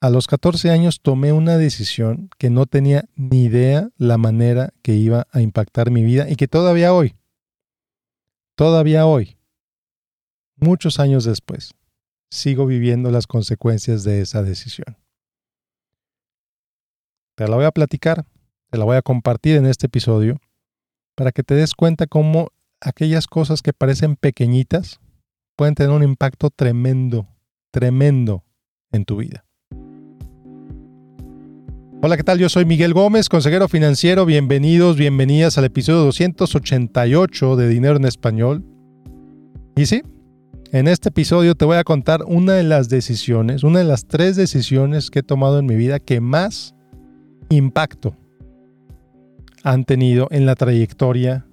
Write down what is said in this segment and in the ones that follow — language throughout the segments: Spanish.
a los 14 años tomé una decisión que no tenía ni idea la manera que iba a impactar mi vida y que todavía hoy, todavía hoy, muchos años después, sigo viviendo las consecuencias de esa decisión. Te la voy a platicar, te la voy a compartir en este episodio para que te des cuenta cómo aquellas cosas que parecen pequeñitas pueden tener un impacto tremendo, tremendo en tu vida. Hola, ¿qué tal? Yo soy Miguel Gómez, consejero financiero. Bienvenidos, bienvenidas al episodio 288 de Dinero en Español. Y sí, en este episodio te voy a contar una de las decisiones, una de las tres decisiones que he tomado en mi vida que más impacto han tenido en la trayectoria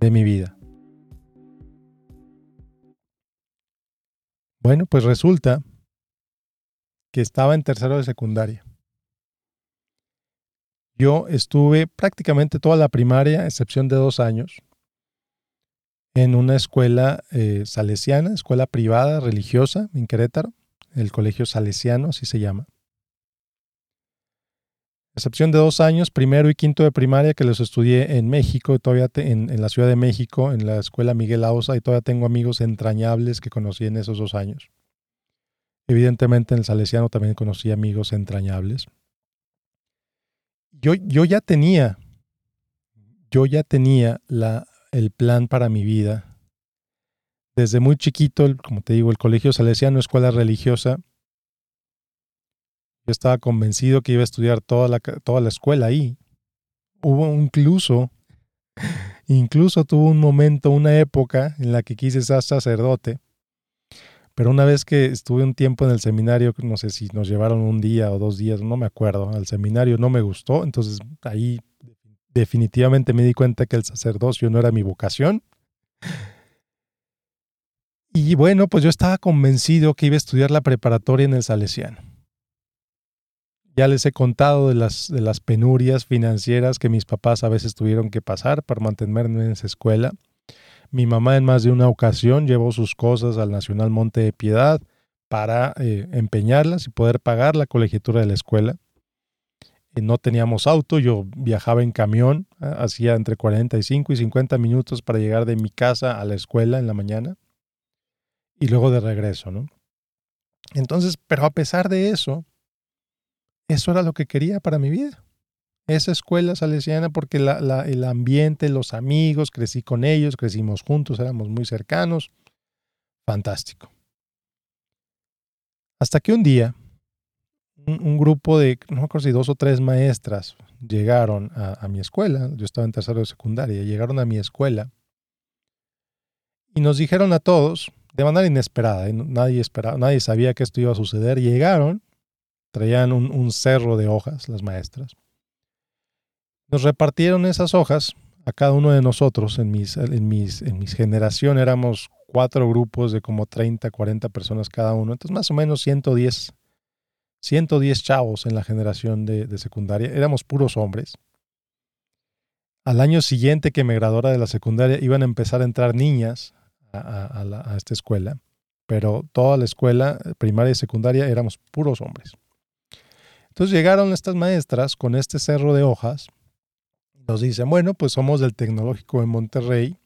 de mi vida. Bueno, pues resulta que estaba en tercero de secundaria. Yo estuve prácticamente toda la primaria, excepción de dos años, en una escuela eh, salesiana, escuela privada, religiosa, en Querétaro, el Colegio Salesiano, así se llama. Excepción de dos años, primero y quinto de primaria, que los estudié en México, todavía en, la Ciudad de México, en la escuela Miguel Ausa, y todavía tengo amigos entrañables que conocí en esos dos años. Evidentemente en el Salesiano también conocí amigos entrañables yo, yo ya tenía, yo ya tenía la, el plan para mi vida. Desde muy chiquito, como te digo, el colegio salesiano, escuela religiosa, yo estaba convencido que iba a estudiar toda la, toda la escuela ahí. Hubo incluso, incluso tuvo un momento, una época en la que quise ser sacerdote pero una vez que estuve un tiempo en el seminario, no sé si nos llevaron un día o dos días, no me acuerdo, al seminario no me gustó, entonces ahí definitivamente me di cuenta que el sacerdocio no era mi vocación. Y bueno, pues yo estaba convencido que iba a estudiar la preparatoria en el Salesiano. Ya les he contado de las, penurias financieras que mis papás a veces tuvieron que pasar para mantenerme en esa escuela. Mi mamá en más de una ocasión llevó sus cosas al Nacional Monte de Piedad para eh, empeñarlas y poder pagar la colegiatura de la escuela. Eh, no teníamos auto, yo viajaba en camión, hacía entre 45 y 50 minutos para llegar de mi casa a la escuela en la mañana y luego de regreso, ¿no? Entonces, pero a pesar de eso, eso era lo que quería para mi vida esa escuela salesiana porque el ambiente, los amigos, crecí con ellos, crecimos juntos, éramos muy cercanos. Fantástico. Hasta que un día, un, grupo de, no me acuerdo si dos o tres maestras llegaron a, mi escuela, yo estaba en tercero de secundaria, llegaron a mi escuela y nos dijeron a todos, de manera inesperada, nadie, esperaba, nadie sabía que esto iba a suceder, llegaron, traían un cerro de hojas las maestras nos repartieron esas hojas a cada uno de nosotros. En mis, en mis, en generación éramos cuatro grupos de como 30, 40 personas cada uno. Entonces, más o menos 110, 110 chavos en la generación de, secundaria. Éramos puros hombres. Al año siguiente que me graduara de la secundaria, iban a empezar a entrar niñas a, a esta escuela. Pero toda la escuela, primaria y secundaria, éramos puros hombres. Entonces llegaron estas maestras con este cerro de hojas nos dicen, bueno, pues somos del Tecnológico de Monterrey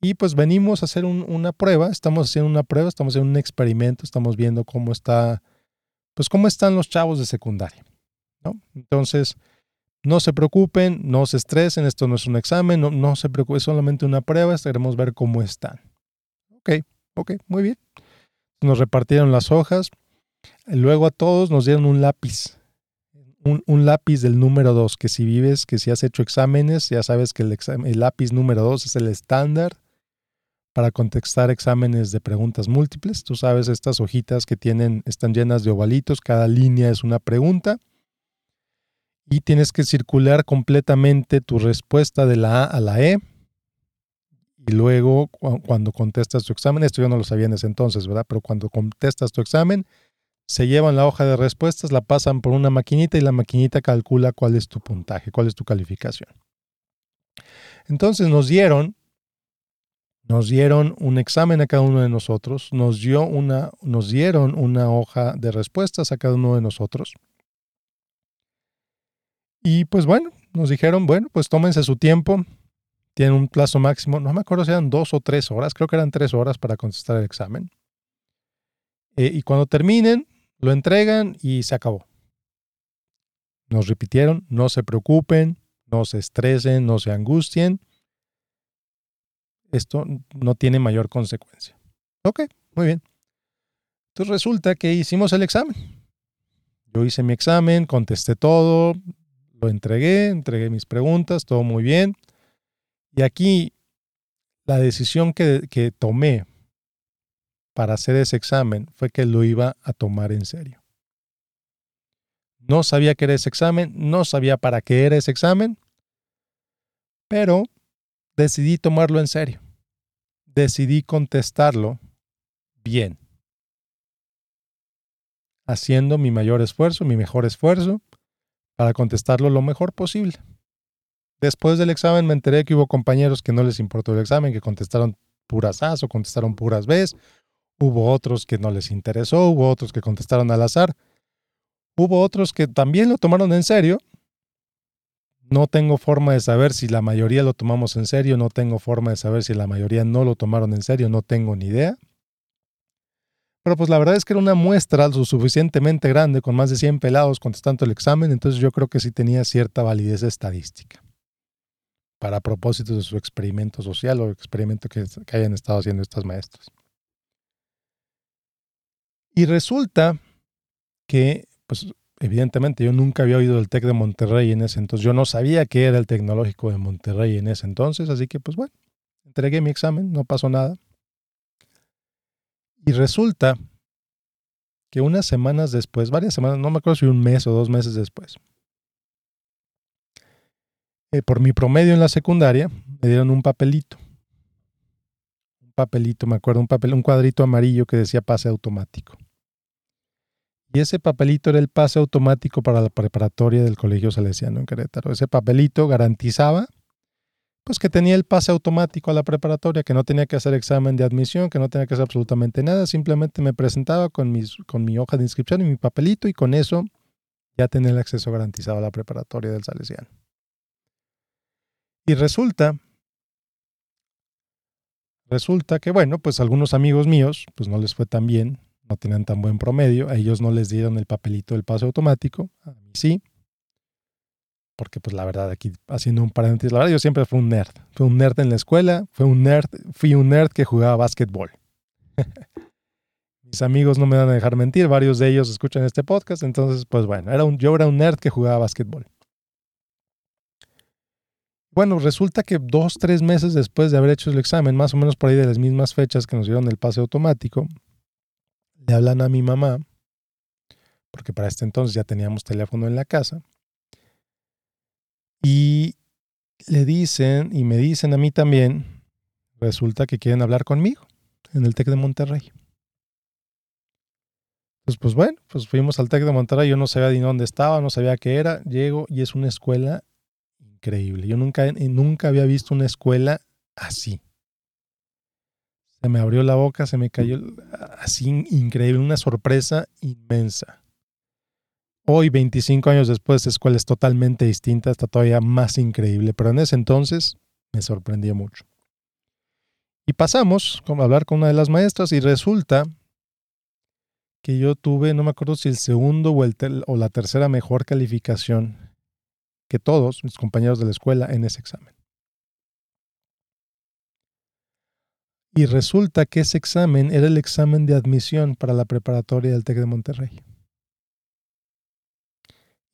y pues venimos a hacer una prueba, estamos haciendo una prueba, estamos haciendo un experimento, estamos viendo cómo está, pues cómo están los chavos de secundaria. Entonces, no se preocupen, no se estresen, esto no es un examen, no, no se preocupen, es solamente una prueba, queremos ver cómo están. Ok, ok, muy bien. Nos repartieron las hojas, luego a todos nos dieron un lápiz un, lápiz del número 2, que si vives, que si has hecho exámenes, ya sabes que el, el lápiz número 2 es el estándar para contestar exámenes de preguntas múltiples. Tú sabes estas hojitas que tienen, están llenas de ovalitos, cada línea es una pregunta. Y tienes que circular completamente tu respuesta de la A a la E. Y luego, cuando contestas tu examen, esto yo no lo sabía en ese entonces, ¿verdad? Pero cuando contestas tu examen, se llevan la hoja de respuestas, la pasan por una maquinita y la maquinita calcula cuál es tu puntaje, cuál es tu calificación. Entonces nos dieron, Nos dieron un examen a cada uno de nosotros, nos, dio una, nos dieron una hoja de respuestas a cada uno de nosotros. Y pues bueno, nos dijeron, bueno, pues tómense su tiempo, tienen un plazo máximo, no me acuerdo si eran dos o tres horas, creo que eran tres horas para contestar el examen. Eh, y cuando terminen, lo entregan y se acabó. Nos repitieron, no se preocupen, no se estresen, no se angustien. Esto no tiene mayor consecuencia. Ok, muy bien. Entonces resulta que hicimos el examen. Yo hice mi examen, contesté todo, lo entregué, entregué mis preguntas, todo muy bien. Y aquí la decisión que, que tomé para hacer ese examen fue que lo iba a tomar en serio. No sabía qué era ese examen, no sabía para qué era ese examen, pero decidí tomarlo en serio. Decidí contestarlo bien, haciendo mi mayor esfuerzo, mi mejor esfuerzo para contestarlo lo mejor posible. Después del examen me enteré que hubo compañeros que no les importó el examen, que contestaron puras A o contestaron puras B. Hubo otros que no les interesó, hubo otros que contestaron al azar. Hubo otros que también lo tomaron en serio. No tengo forma de saber si la mayoría lo tomamos en serio, no tengo forma de saber si la mayoría no lo tomaron en serio, no tengo ni idea. Pero pues la verdad es que era una muestra lo suficientemente grande, con más de 100 pelados contestando el examen, entonces yo creo que sí tenía cierta validez estadística para propósitos de su experimento social o experimento que, que hayan estado haciendo estas maestras. Y resulta que, pues evidentemente yo nunca había oído del TEC de Monterrey en ese entonces. Yo no sabía qué era el tecnológico de Monterrey en ese entonces, así que pues bueno, entregué mi examen, no pasó nada. Y resulta que unas semanas después, varias semanas, no me acuerdo si un mes o dos meses después, eh, por mi promedio en la secundaria, me dieron un papelito papelito, me acuerdo, un papel, un cuadrito amarillo que decía pase automático. Y ese papelito era el pase automático para la preparatoria del Colegio Salesiano en Querétaro. Ese papelito garantizaba pues que tenía el pase automático a la preparatoria, que no tenía que hacer examen de admisión, que no tenía que hacer absolutamente nada, simplemente me presentaba con, mis, con mi hoja de inscripción y mi papelito y con eso ya tenía el acceso garantizado a la preparatoria del Salesiano. Y resulta Resulta que, bueno, pues algunos amigos míos, pues no les fue tan bien, no tenían tan buen promedio, a ellos no les dieron el papelito del pase automático, a mí sí, porque pues la verdad aquí haciendo un paréntesis, la verdad yo siempre fui un nerd, fui un nerd en la escuela, fui un nerd, fui un nerd que jugaba básquetbol. Mis amigos no me van a dejar mentir, varios de ellos escuchan este podcast, entonces pues bueno, era un, yo era un nerd que jugaba básquetbol. Bueno, resulta que dos, tres meses después de haber hecho el examen, más o menos por ahí de las mismas fechas que nos dieron el pase automático, le hablan a mi mamá, porque para este entonces ya teníamos teléfono en la casa, y le dicen, y me dicen a mí también, resulta que quieren hablar conmigo en el TEC de Monterrey. Pues, pues bueno, pues fuimos al TEC de Monterrey, yo no sabía ni dónde estaba, no sabía qué era, llego y es una escuela increíble. Yo nunca, nunca había visto una escuela así. Se me abrió la boca, se me cayó así increíble, una sorpresa inmensa. Hoy, 25 años después, esta escuela es totalmente distinta, está todavía más increíble, pero en ese entonces me sorprendió mucho. Y pasamos a hablar con una de las maestras y resulta que yo tuve, no me acuerdo si el segundo o, el o la tercera mejor calificación que todos mis compañeros de la escuela en ese examen. Y resulta que ese examen era el examen de admisión para la preparatoria del TEC de Monterrey.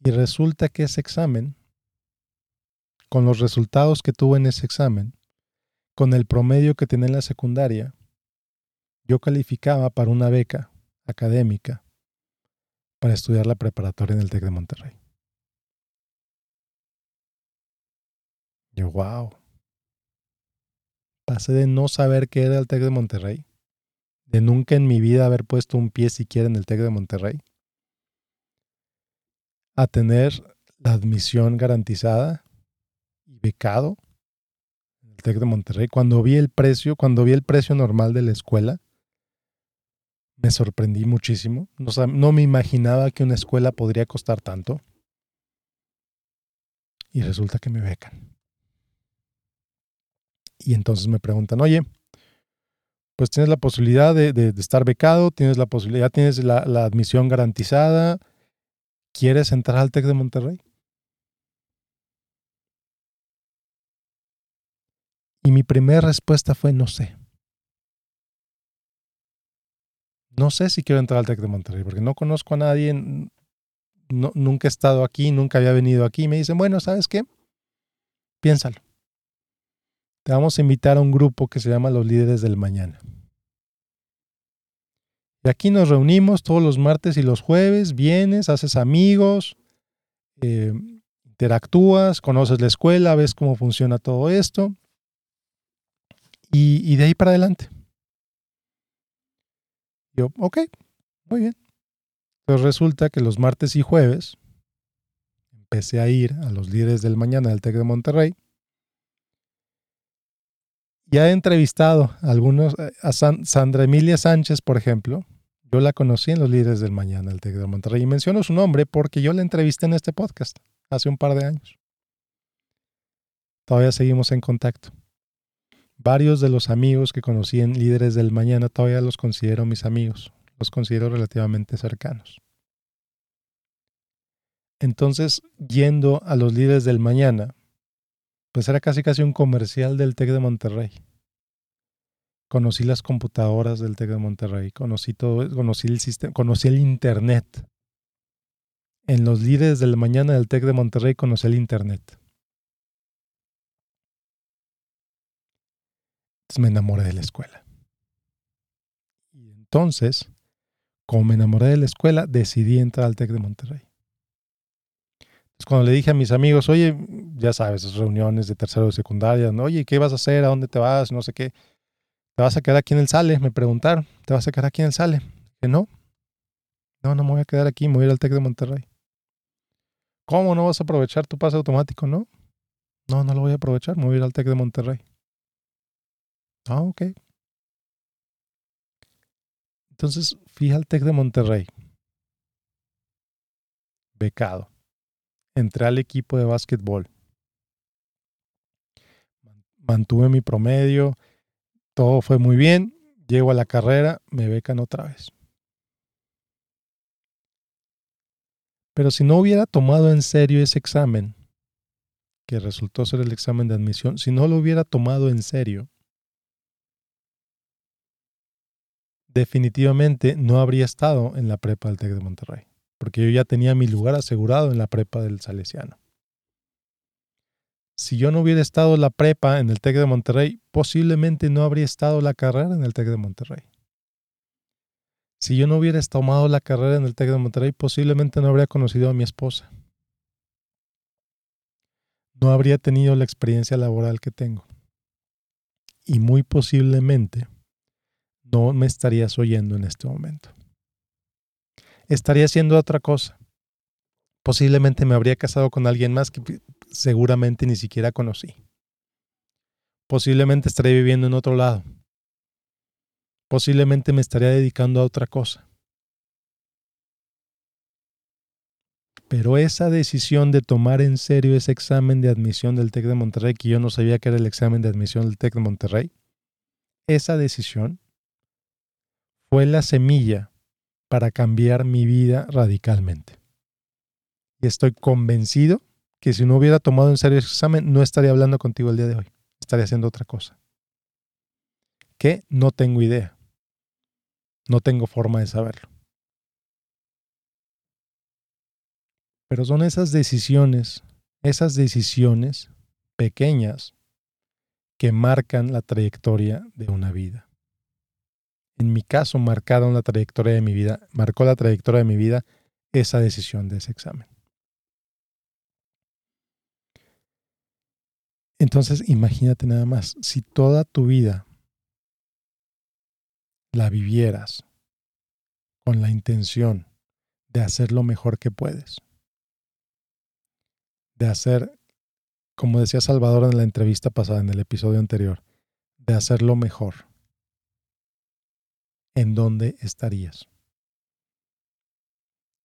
Y resulta que ese examen, con los resultados que tuve en ese examen, con el promedio que tenía en la secundaria, yo calificaba para una beca académica para estudiar la preparatoria en el TEC de Monterrey. Yo, wow. Pasé de no saber qué era el TEC de Monterrey, de nunca en mi vida haber puesto un pie siquiera en el TEC de Monterrey, a tener la admisión garantizada y becado en el TEC de Monterrey, cuando vi el precio, cuando vi el precio normal de la escuela, me sorprendí muchísimo. No me imaginaba que una escuela podría costar tanto. Y resulta que me becan. Y entonces me preguntan, oye, pues tienes la posibilidad de, estar becado, tienes la posibilidad, tienes la, la, admisión garantizada, ¿quieres entrar al TEC de Monterrey? Y mi primera respuesta fue no sé. No sé si quiero entrar al TEC de Monterrey, porque no conozco a nadie, nunca he estado aquí, nunca había venido aquí. Y me dicen, bueno, ¿sabes qué? Piénsalo. Te vamos a invitar a un grupo que se llama Los Líderes del Mañana. Y aquí nos reunimos todos los martes y los jueves, vienes, haces amigos, eh, interactúas, conoces la escuela, ves cómo funciona todo esto. Y, y de ahí para adelante. Yo, ok, muy bien. Pues resulta que los martes y jueves empecé a ir a los líderes del mañana del TEC de Monterrey. Ya he entrevistado a algunos, eh, a Sandra Emilia Sánchez, por ejemplo. Yo la conocí en los líderes del mañana del TEC de Monterrey y menciono su nombre porque yo la entrevisté en este podcast hace un par de años. Todavía seguimos en contacto. Varios de los amigos que conocí en Líderes del Mañana todavía los considero mis amigos, los considero relativamente cercanos. Entonces, yendo a los líderes del mañana, pues era casi casi un comercial del TEC de Monterrey. Conocí las computadoras del TEC de Monterrey, conocí todo, conocí el sistema, conocí el internet. En los líderes del mañana del TEC de Monterrey conocí el internet. me enamoré de la escuela. Y entonces, como me enamoré de la escuela, decidí entrar al TEC de Monterrey. Cuando le dije a mis amigos, oye, ya sabes, esas reuniones de tercero de secundaria, ¿no? oye, ¿qué vas a hacer? ¿A dónde te vas? No sé qué. ¿Te vas a quedar aquí en el Sale? Me preguntaron, ¿te vas a quedar aquí en el Sale? Que no. No, no me voy a quedar aquí, me voy a ir al TEC de Monterrey. ¿Cómo no vas a aprovechar tu pase automático? No. No, no lo voy a aprovechar, me voy a ir al TEC de Monterrey. Ah, ok. Entonces fui al TEC de Monterrey. Becado. Entré al equipo de básquetbol. Mantuve mi promedio. Todo fue muy bien. Llego a la carrera, me becan otra vez. Pero si no hubiera tomado en serio ese examen, que resultó ser el examen de admisión, si no lo hubiera tomado en serio, definitivamente no habría estado en la prepa del TEC de Monterrey, porque yo ya tenía mi lugar asegurado en la prepa del Salesiano. Si yo no hubiera estado la prepa en el TEC de Monterrey, posiblemente no habría estado la carrera en el TEC de Monterrey. Si yo no hubiera tomado la carrera en el TEC de Monterrey, posiblemente no habría conocido a mi esposa. No habría tenido la experiencia laboral que tengo. Y muy posiblemente no me estarías oyendo en este momento. Estaría haciendo otra cosa. Posiblemente me habría casado con alguien más que seguramente ni siquiera conocí. Posiblemente estaría viviendo en otro lado. Posiblemente me estaría dedicando a otra cosa. Pero esa decisión de tomar en serio ese examen de admisión del TEC de Monterrey, que yo no sabía que era el examen de admisión del TEC de Monterrey, esa decisión fue la semilla para cambiar mi vida radicalmente. Y estoy convencido que si no hubiera tomado en serio ese examen, no estaría hablando contigo el día de hoy. Estaría haciendo otra cosa. Que no tengo idea. No tengo forma de saberlo. Pero son esas decisiones, esas decisiones pequeñas que marcan la trayectoria de una vida en mi caso, marcaron la trayectoria de mi vida, marcó la trayectoria de mi vida esa decisión de ese examen. Entonces, imagínate nada más, si toda tu vida la vivieras con la intención de hacer lo mejor que puedes, de hacer como decía Salvador en la entrevista pasada, en el episodio anterior, de hacerlo mejor, ¿en dónde estarías?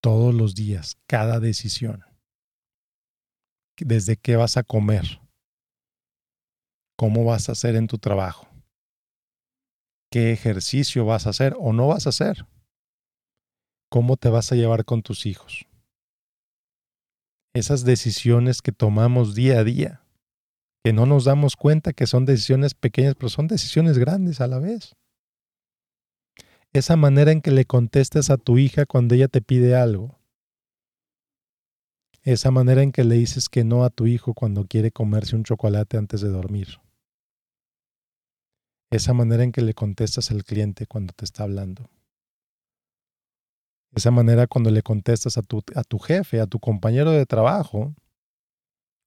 Todos los días, cada decisión. Desde qué vas a comer, cómo vas a hacer en tu trabajo, qué ejercicio vas a hacer o no vas a hacer, cómo te vas a llevar con tus hijos. Esas decisiones que tomamos día a día, que no nos damos cuenta que son decisiones pequeñas, pero son decisiones grandes a la vez. Esa manera en que le contestes a tu hija cuando ella te pide algo. Esa manera en que le dices que no a tu hijo cuando quiere comerse un chocolate antes de dormir esa manera en que le contestas al cliente cuando te está hablando. Esa manera cuando le contestas a tu, a tu jefe, a tu compañero de trabajo,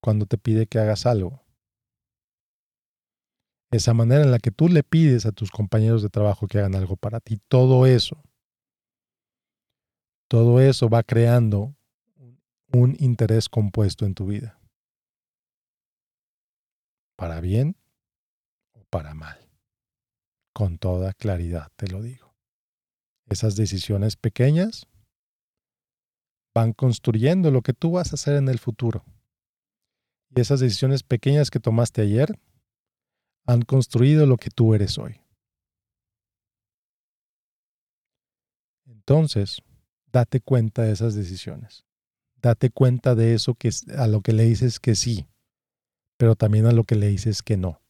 cuando te pide que hagas algo. Esa manera en la que tú le pides a tus compañeros de trabajo que hagan algo para ti. Todo eso, todo eso va creando un interés compuesto en tu vida. Para bien o para mal con toda claridad, te lo digo. Esas decisiones pequeñas van construyendo lo que tú vas a hacer en el futuro. Y esas decisiones pequeñas que tomaste ayer han construido lo que tú eres hoy. Entonces, date cuenta de esas decisiones. Date cuenta de eso que a lo que le dices que sí, pero también a lo que le dices que no.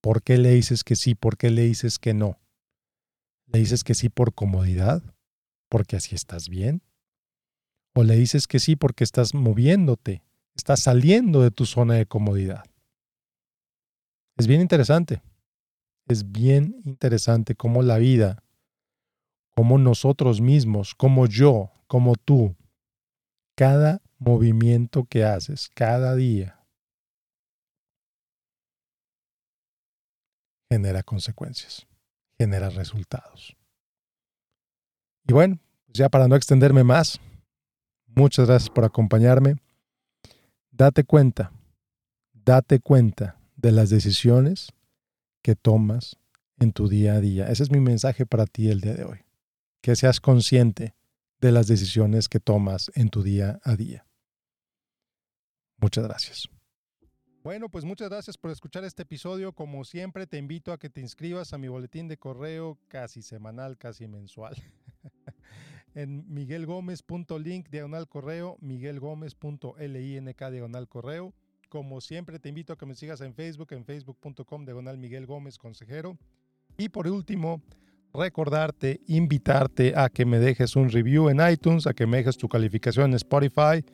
¿Por qué le dices que sí? ¿Por qué le dices que no? ¿Le dices que sí por comodidad? ¿Porque así estás bien? ¿O le dices que sí porque estás moviéndote? Estás saliendo de tu zona de comodidad. Es bien interesante. Es bien interesante cómo la vida, cómo nosotros mismos, como yo, como tú, cada movimiento que haces, cada día, genera consecuencias, genera resultados. Y bueno, ya para no extenderme más, muchas gracias por acompañarme. Date cuenta, date cuenta de las decisiones que tomas en tu día a día. Ese es mi mensaje para ti el día de hoy. Que seas consciente de las decisiones que tomas en tu día a día. Muchas gracias. Bueno, pues muchas gracias por escuchar este episodio. Como siempre, te invito a que te inscribas a mi boletín de correo casi semanal, casi mensual. en miguelgomez.link diagonal correo, miguelgomez.link diagonal correo. Como siempre, te invito a que me sigas en Facebook, en facebook.com diagonal Miguel Gómez Consejero. Y por último, recordarte, invitarte a que me dejes un review en iTunes, a que me dejes tu calificación en Spotify.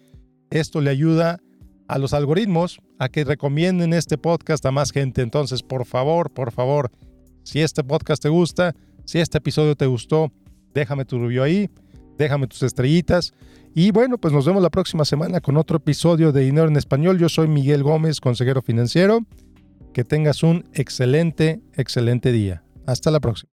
Esto le ayuda a los algoritmos a que recomienden este podcast a más gente. Entonces, por favor, por favor, si este podcast te gusta, si este episodio te gustó, déjame tu review ahí, déjame tus estrellitas. Y bueno, pues nos vemos la próxima semana con otro episodio de Dinero en Español. Yo soy Miguel Gómez, consejero financiero. Que tengas un excelente, excelente día. Hasta la próxima.